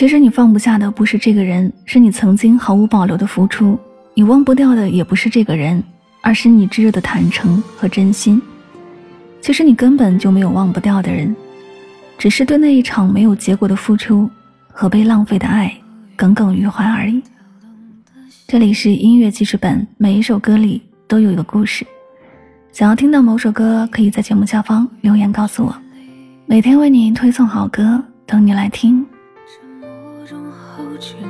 其实你放不下的不是这个人，是你曾经毫无保留的付出；你忘不掉的也不是这个人，而是你炙热的坦诚和真心。其实你根本就没有忘不掉的人，只是对那一场没有结果的付出和被浪费的爱耿耿于怀而已。这里是音乐记事本，每一首歌里都有一个故事。想要听到某首歌，可以在节目下方留言告诉我。每天为你推送好歌，等你来听。去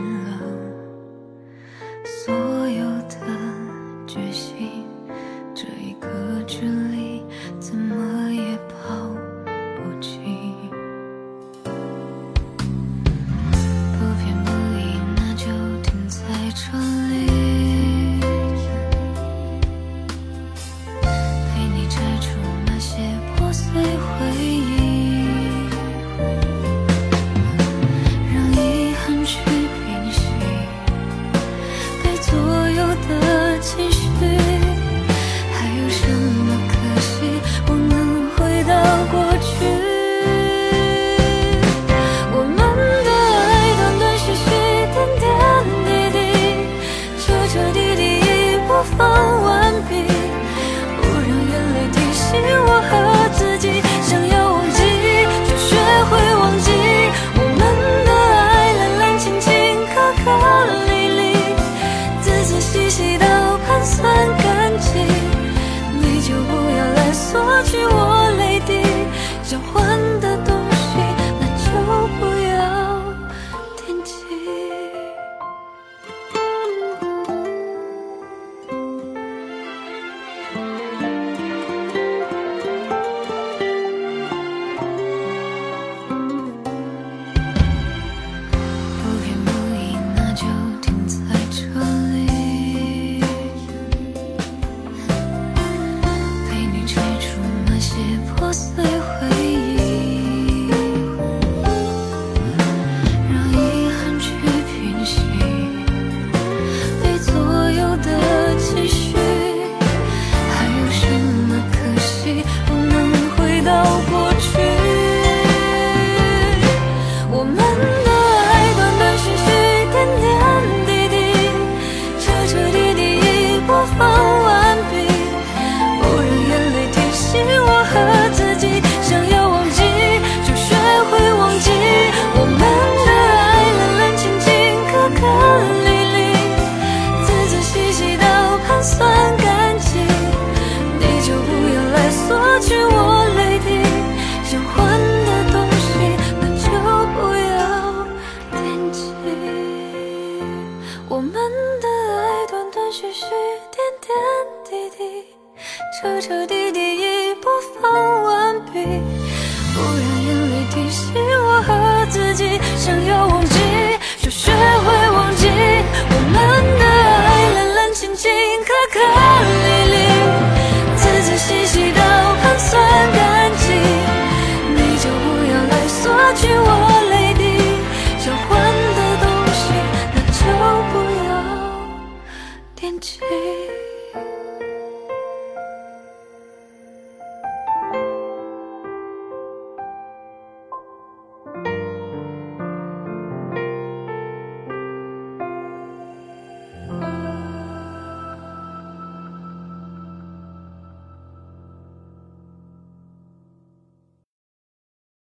许点点滴滴彻彻底底已播放完毕，不让眼泪提醒我和自己，想要忘记就学会忘记。我们的爱冷冷清清，颗颗粒粒，仔仔细细到盘算干净，你就不要来索取我。眼睛